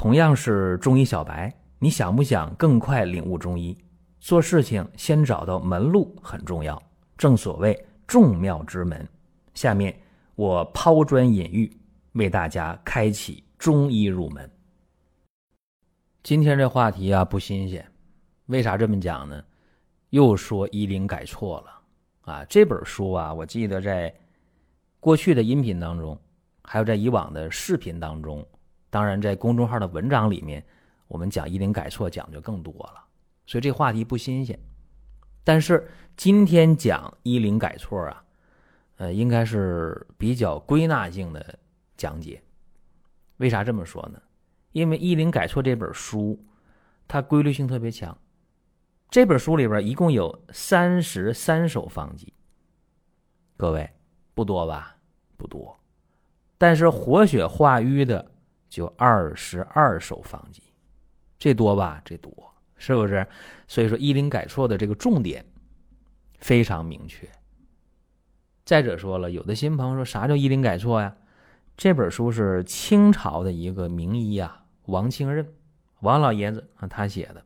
同样是中医小白，你想不想更快领悟中医？做事情先找到门路很重要，正所谓众妙之门。下面我抛砖引玉，为大家开启中医入门。今天这话题啊不新鲜，为啥这么讲呢？又说医灵改错了啊！这本书啊，我记得在过去的音频当中，还有在以往的视频当中。当然，在公众号的文章里面，我们讲医灵改错讲就更多了，所以这话题不新鲜。但是今天讲医灵改错啊，呃，应该是比较归纳性的讲解。为啥这么说呢？因为《医灵改错》这本书，它规律性特别强。这本书里边一共有三十三首方剂，各位不多吧？不多。但是活血化瘀的。就二十二首方剂，这多吧？这多是不是？所以说医林改错的这个重点非常明确。再者说了，有的新朋友说啥叫医林改错呀？这本书是清朝的一个名医啊，王清任，王老爷子啊他写的，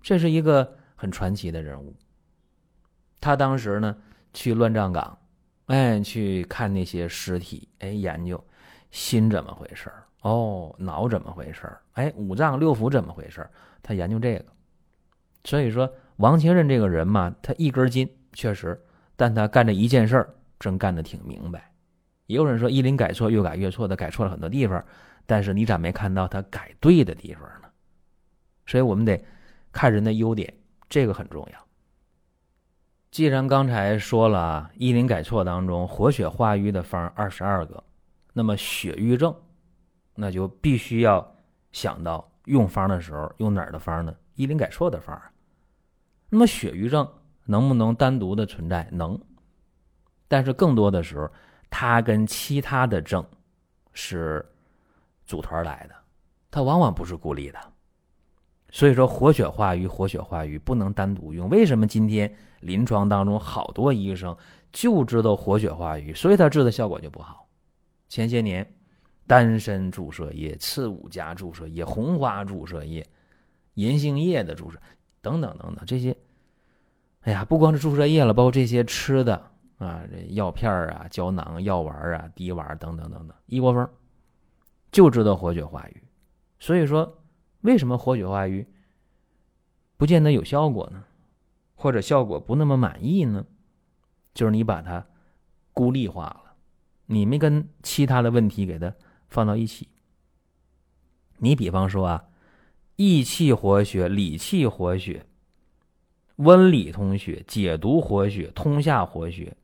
这是一个很传奇的人物。他当时呢去乱葬岗，哎，去看那些尸体，哎，研究心怎么回事儿。哦，脑怎么回事哎，五脏六腑怎么回事他研究这个，所以说王清任这个人嘛，他一根筋确实，但他干这一件事儿真干得挺明白。也有人说一林改错，越改越错，他改错了很多地方，但是你咋没看到他改对的地方呢？所以我们得看人的优点，这个很重要。既然刚才说了一林改错当中活血化瘀的方二十二个，那么血瘀症。那就必须要想到用方的时候用哪儿的方呢？医林改错的方。那么血瘀症能不能单独的存在？能，但是更多的时候，它跟其他的症是组团来的，它往往不是孤立的。所以说，活血化瘀，活血化瘀不能单独用。为什么今天临床当中好多医生就知道活血化瘀，所以他治的效果就不好？前些年。丹参注射液、刺五加注射液、红花注射液、银杏叶的注射等等等等这些，哎呀，不光是注射液了，包括这些吃的啊，这药片啊、胶囊、药丸啊、滴丸等等等等，一窝蜂，就知道活血化瘀。所以说，为什么活血化瘀不见得有效果呢？或者效果不那么满意呢？就是你把它孤立化了，你没跟其他的问题给它。放到一起，你比方说啊，益气活血、理气活血、温里通血、解毒活血、通下活血，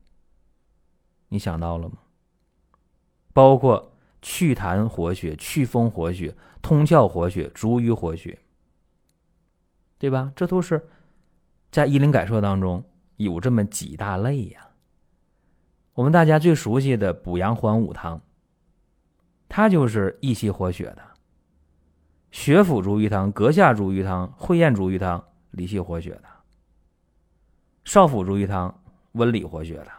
你想到了吗？包括祛痰活血、祛风活血、通窍活血、逐瘀活血，对吧？这都是在医灵改错当中有这么几大类呀。我们大家最熟悉的补阳还五汤。它就是益气活血的，血府逐瘀汤、阁下逐瘀汤、会厌逐瘀汤，理气活血的；少府逐瘀汤，温里活血的。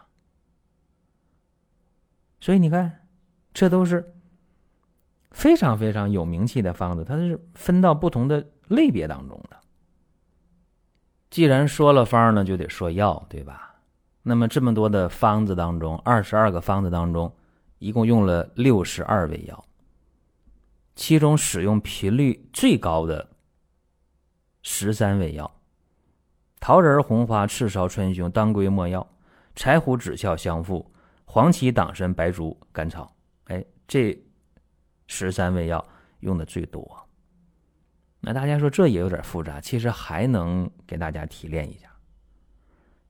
所以你看，这都是非常非常有名气的方子，它是分到不同的类别当中的。既然说了方呢，就得说药，对吧？那么这么多的方子当中，二十二个方子当中。一共用了六十二味药，其中使用频率最高的十三味药：桃仁、红花、赤芍、川芎、当归、没药、柴胡、枳壳、香附、黄芪、党参、白术、甘草。哎，这十三味药用的最多。那大家说这也有点复杂，其实还能给大家提炼一下。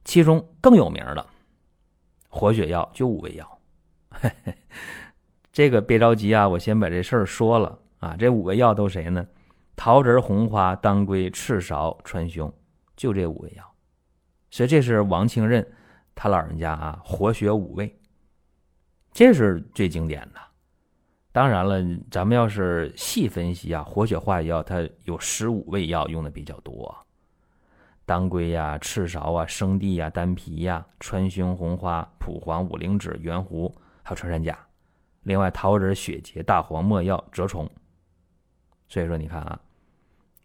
其中更有名的活血药就五味药。这个别着急啊，我先把这事儿说了啊。这五味药都谁呢？桃仁、红花、当归、赤芍、川芎，就这五味药。所以这是王清任他老人家啊，活血五味，这是最经典的。当然了，咱们要是细分析啊，活血化瘀药它有十五味药用的比较多。当归呀、赤芍啊、生地呀、丹皮呀、川芎、红花、蒲黄、五灵脂、圆胡。还有穿山甲，另外桃仁、血竭、大黄、没药、蛰虫，所以说你看啊，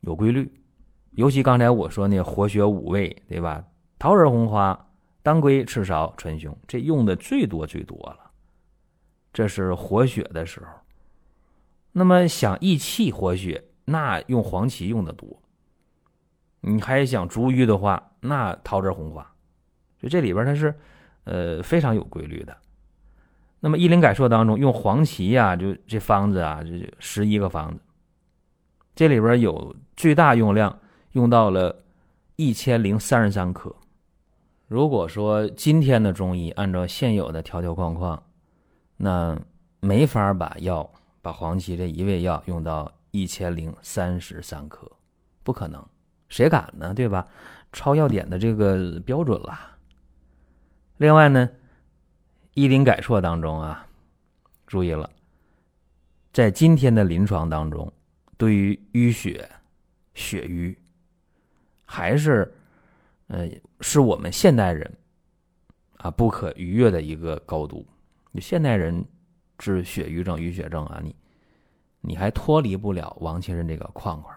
有规律。尤其刚才我说那活血五味，对吧？桃仁、红花、当归、赤芍、川芎，这用的最多最多了。这是活血的时候。那么想益气活血，那用黄芪用的多。你还想逐瘀的话，那桃仁、红花。就这里边它是，呃，非常有规律的。那么《医林改错》当中用黄芪呀，就这方子啊，就十一个方子，这里边有最大用量。用到了一千零三十三克。如果说今天的中医按照现有的条条框框，那没法把药把黄芪这一味药用到一千零三十三克，不可能，谁敢呢？对吧？超药典的这个标准了。另外呢，《医林改错》当中啊，注意了，在今天的临床当中，对于淤血、血瘀。还是，呃，是我们现代人啊不可逾越的一个高度。你现代人治血瘀症、淤血症啊，你你还脱离不了王清任这个框框。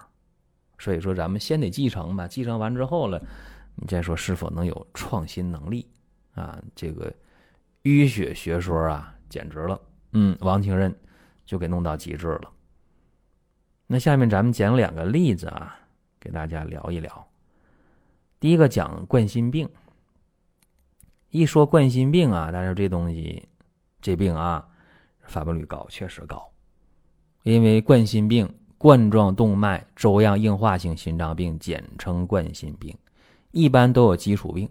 所以说，咱们先得继承吧。继承完之后了，你再说是否能有创新能力啊？这个淤血学说啊，简直了。嗯，王清任就给弄到极致了。那下面咱们讲两个例子啊，给大家聊一聊。第一个讲冠心病，一说冠心病啊，但是这东西，这病啊，发病率高，确实高。因为冠心病，冠状动脉粥样硬化性心脏病，简称冠心病，一般都有基础病，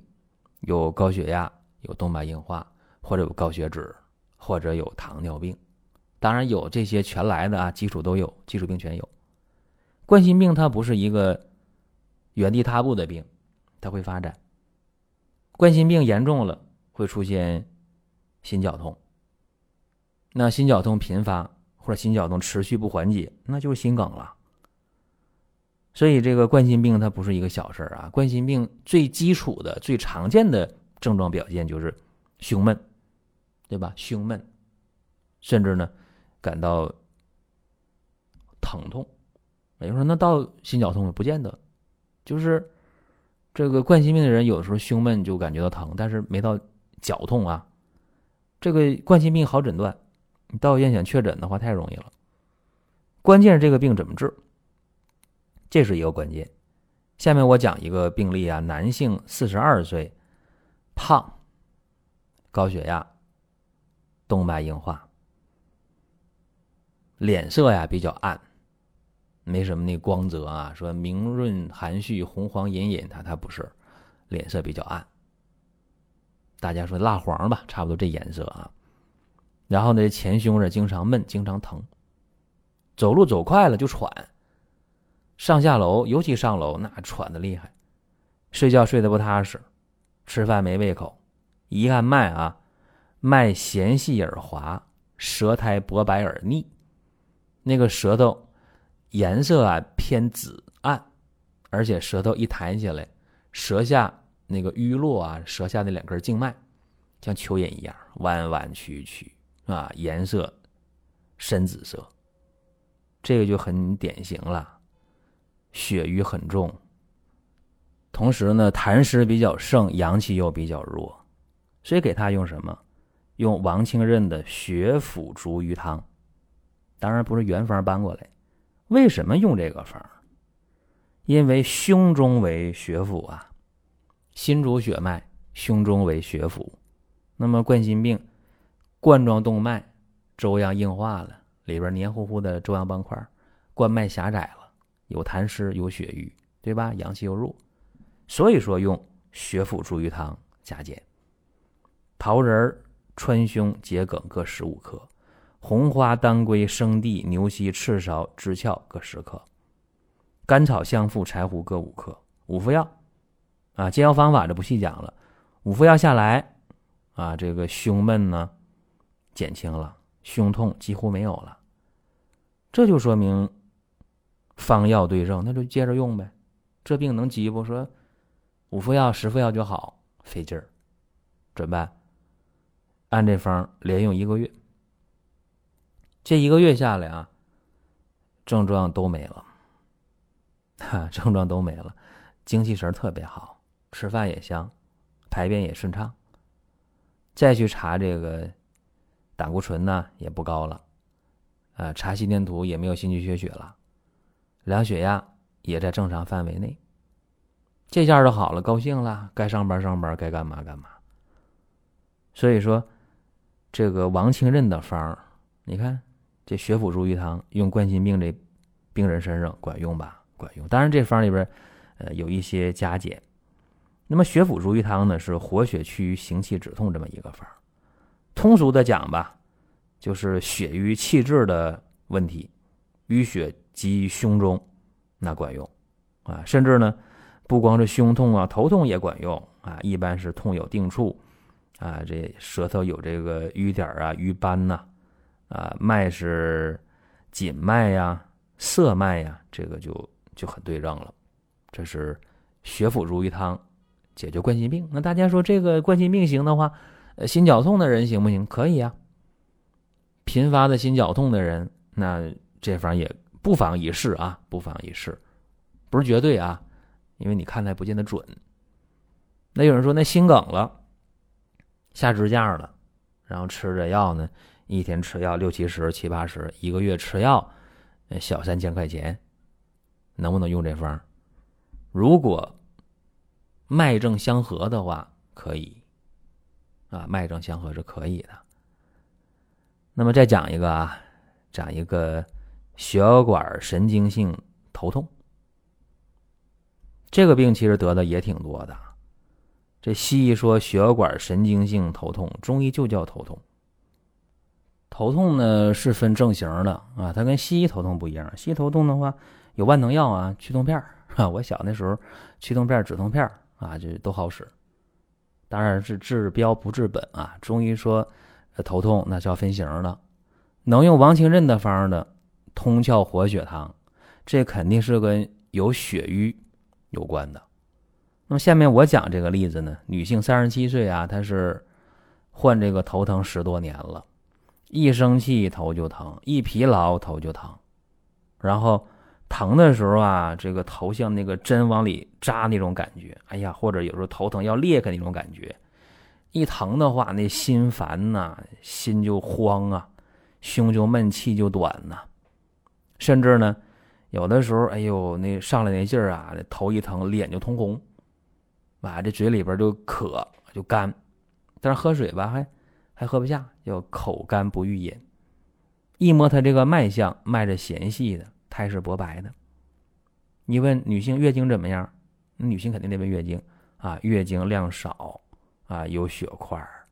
有高血压，有动脉硬化，或者有高血脂，或者有糖尿病。当然有这些全来的啊，基础都有，基础病全有。冠心病它不是一个原地踏步的病。它会发展，冠心病严重了会出现心绞痛。那心绞痛频发或者心绞痛持续不缓解，那就是心梗了。所以这个冠心病它不是一个小事儿啊！冠心病最基础的、最常见的症状表现就是胸闷，对吧？胸闷，甚至呢感到疼痛。有人说那到心绞痛不见得，就是。这个冠心病的人有的时候胸闷就感觉到疼，但是没到绞痛啊。这个冠心病好诊断，你到医院想确诊的话太容易了。关键是这个病怎么治，这是一个关键。下面我讲一个病例啊，男性四十二岁，胖，高血压，动脉硬化，脸色呀比较暗。没什么那光泽啊，说明润含蓄、红黄隐隐，他他不是，脸色比较暗。大家说蜡黄吧，差不多这颜色啊。然后呢，前胸这经常闷，经常疼，走路走快了就喘，上下楼尤其上楼那喘的厉害，睡觉睡得不踏实，吃饭没胃口，一按脉啊，脉弦细而滑，舌苔薄白而腻，那个舌头。颜色啊偏紫暗，而且舌头一抬起来，舌下那个淤络啊，舌下那两根静脉像蚯蚓一样弯弯曲曲啊，颜色深紫色，这个就很典型了，血瘀很重。同时呢，痰湿比较盛，阳气又比较弱，所以给他用什么？用王清任的血府逐瘀汤，当然不是原方搬过来。为什么用这个方？因为胸中为血府啊，心主血脉，胸中为血府。那么冠心病，冠状动脉粥样硬化了，里边黏糊糊的粥样斑块，冠脉狭窄了，有痰湿，有血瘀，对吧？阳气又弱，所以说用血府逐瘀汤加减。桃仁儿、川芎、桔梗各十五克。红花、当归、生地、牛膝、赤芍、知壳各十克，甘草、香附、柴胡各五克，五副药。啊，煎药方法就不细讲了。五副药下来，啊，这个胸闷呢减轻了，胸痛几乎没有了。这就说明方药对症，那就接着用呗。这病能急不？说五副药、十副药就好，费劲儿，怎么办？按这方连用一个月。这一个月下来啊，症状都没了，哈，症状都没了，精气神特别好，吃饭也香，排便也顺畅。再去查这个胆固醇呢，也不高了，啊，查心电图也没有心肌缺血了，量血压也在正常范围内。这下就好了，高兴了，该上班上班，该干嘛干嘛。所以说，这个王清任的方儿，你看这血府逐瘀汤用冠心病这病人身上管用吧？管用。当然这方里边呃有一些加减。那么血府逐瘀汤呢是活血祛瘀、行气止痛这么一个方儿。通俗的讲吧，就是血瘀气滞的问题，淤血积于胸中，那管用啊。甚至呢，不光是胸痛啊，头痛也管用啊。一般是痛有定处。啊，这舌头有这个瘀点啊、瘀斑呐，啊，脉是紧脉呀、涩脉呀，这个就就很对症了。这是血府逐瘀汤解决冠心病。那大家说这个冠心病行的话，呃，心绞痛的人行不行？可以呀。频发的心绞痛的人，那这方也不妨一试啊，不妨一试，不是绝对啊，因为你看的不见得准。那有人说，那心梗了。下支架了，然后吃着药呢，一天吃药六七十、七八十，一个月吃药小三千块钱，能不能用这方？如果脉正相合的话，可以啊，脉正相合是可以的。那么再讲一个啊，讲一个血管神经性头痛，这个病其实得的也挺多的。这西医说血管神经性头痛，中医就叫头痛。头痛呢是分症型的啊，它跟西医头痛不一样。西医头痛的话有万能药啊，去痛片儿啊。我小那时候去痛片、止痛片啊，就都好使。当然是治标不治本啊。中医说头痛那叫分型的，能用王清任的方的通窍活血汤，这肯定是跟有血瘀有关的。那么下面我讲这个例子呢，女性三十七岁啊，她是患这个头疼十多年了，一生气头就疼，一疲劳头就疼，然后疼的时候啊，这个头像那个针往里扎那种感觉，哎呀，或者有时候头疼要裂开那种感觉，一疼的话，那心烦呐，心就慌啊，胸就闷，气就短呐，甚至呢，有的时候，哎呦，那上来那劲儿啊，头一疼，脸就通红。啊，这嘴里边就渴就干，但是喝水吧还还喝不下，叫口干不欲饮。一摸他这个脉象，脉着弦细的，苔是薄白的。你问女性月经怎么样？女性肯定得问月经啊，月经量少啊，有血块儿。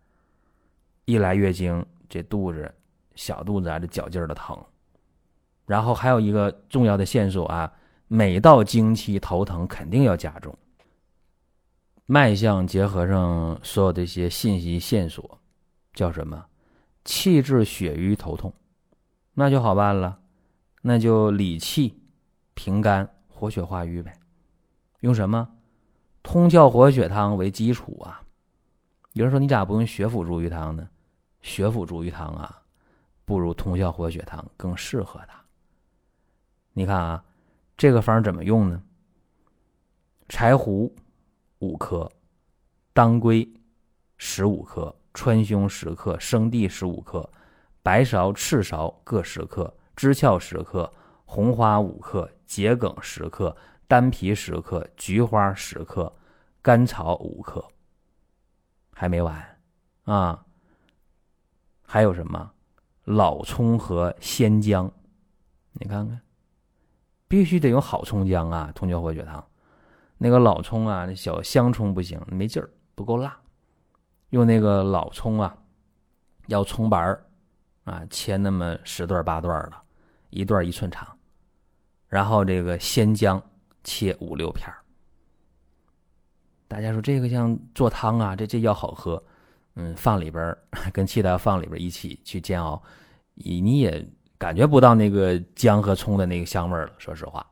一来月经，这肚子小肚子啊，这绞劲儿的疼。然后还有一个重要的线索啊，每到经期头疼，肯定要加重。脉象结合上所有的一些信息线索，叫什么？气滞血瘀头痛，那就好办了，那就理气、平肝、活血化瘀呗。用什么？通窍活血汤为基础啊。有人说你咋不用血府逐瘀汤呢？血府逐瘀汤啊，不如通窍活血汤更适合它。你看啊，这个方怎么用呢？柴胡。五克，当归十五克，川芎十克，生地十五克，白芍、赤芍各十克，知壳十克，红花五克，桔梗十克，丹皮十克，菊花十克，甘草五克。还没完啊！还有什么？老葱和鲜姜，你看看，必须得用好葱姜啊！通窍活血汤。那个老葱啊，那小香葱不行，没劲儿，不够辣。用那个老葱啊，要葱白儿啊，切那么十段八段的，一段一寸长。然后这个鲜姜切五六片儿。大家说这个像做汤啊，这这药好喝，嗯，放里边儿跟其他放里边一起去煎熬，你你也感觉不到那个姜和葱的那个香味儿了。说实话。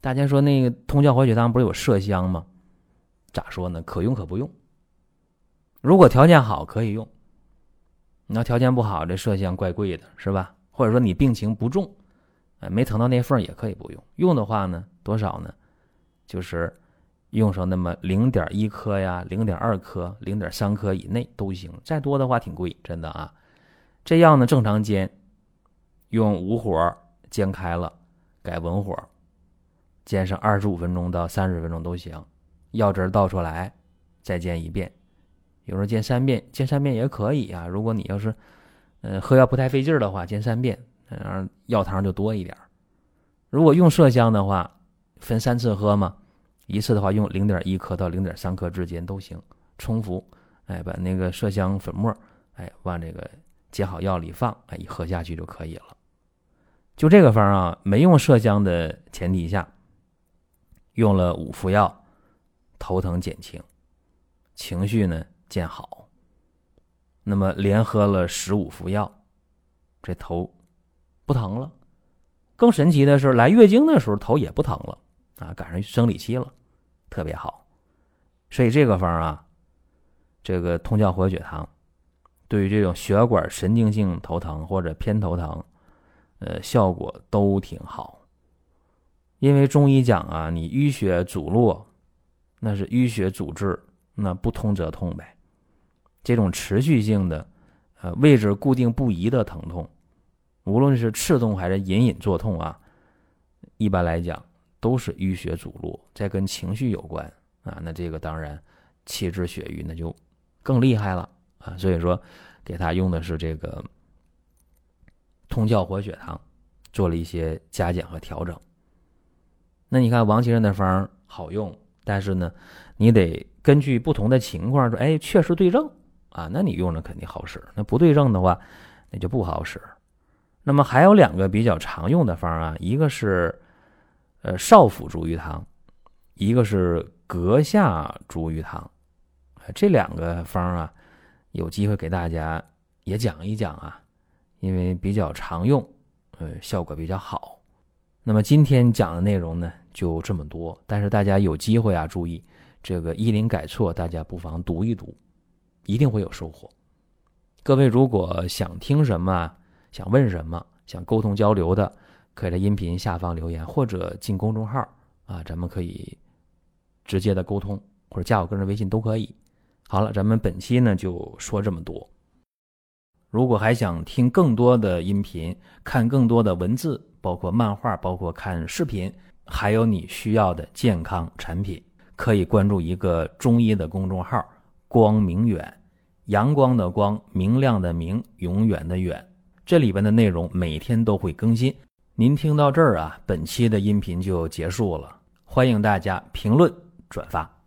大家说那个通窍活血汤不是有麝香吗？咋说呢？可用可不用。如果条件好可以用，你要条件不好，这麝香怪贵的，是吧？或者说你病情不重，哎，没疼到那份儿也可以不用。用的话呢，多少呢？就是用上那么零点一克呀，零点二克、零点三克以内都行。再多的话挺贵，真的啊。这药呢，正常煎，用武火煎开了，改文火，煎上二十五分钟到三十分钟都行。药汁倒出来，再煎一遍。有时候煎三遍，煎三遍也可以啊。如果你要是，呃，喝药不太费劲的话，煎三遍，嗯，药汤就多一点。如果用麝香的话，分三次喝嘛，一次的话用零点一克到零点三克之间都行，冲服，哎，把那个麝香粉末，哎，往这个煎好药里放，哎，一喝下去就可以了。就这个方啊，没用麝香的前提下，用了五副药，头疼减轻，情绪呢见好。那么连喝了十五副药，这头不疼了。更神奇的是，来月经的时候头也不疼了啊，赶上生理期了，特别好。所以这个方啊，这个通窍活血汤，对于这种血管神经性头疼或者偏头疼，呃，效果都挺好。因为中医讲啊，你淤血阻络，那是淤血阻滞，那不通则痛呗。这种持续性的，呃，位置固定不移的疼痛，无论是刺痛还是隐隐作痛啊，一般来讲都是淤血阻络，再跟情绪有关啊。那这个当然气滞血瘀，那就更厉害了啊。所以说，给他用的是这个通窍活血汤，做了一些加减和调整。那你看王先生的方好用，但是呢，你得根据不同的情况说，哎，确实对症。啊，那你用着肯定好使。那不对症的话，那就不好使。那么还有两个比较常用的方啊，一个是呃少府逐瘀汤，一个是阁下逐瘀汤。这两个方啊，有机会给大家也讲一讲啊，因为比较常用，呃，效果比较好。那么今天讲的内容呢，就这么多。但是大家有机会啊，注意这个医林改错，大家不妨读一读。一定会有收获。各位如果想听什么、想问什么、想沟通交流的，可以在音频下方留言，或者进公众号啊，咱们可以直接的沟通，或者加我个人微信都可以。好了，咱们本期呢就说这么多。如果还想听更多的音频，看更多的文字，包括漫画，包括看视频，还有你需要的健康产品，可以关注一个中医的公众号“光明远”。阳光的光，明亮的明，永远的远。这里边的内容每天都会更新。您听到这儿啊，本期的音频就结束了。欢迎大家评论转发。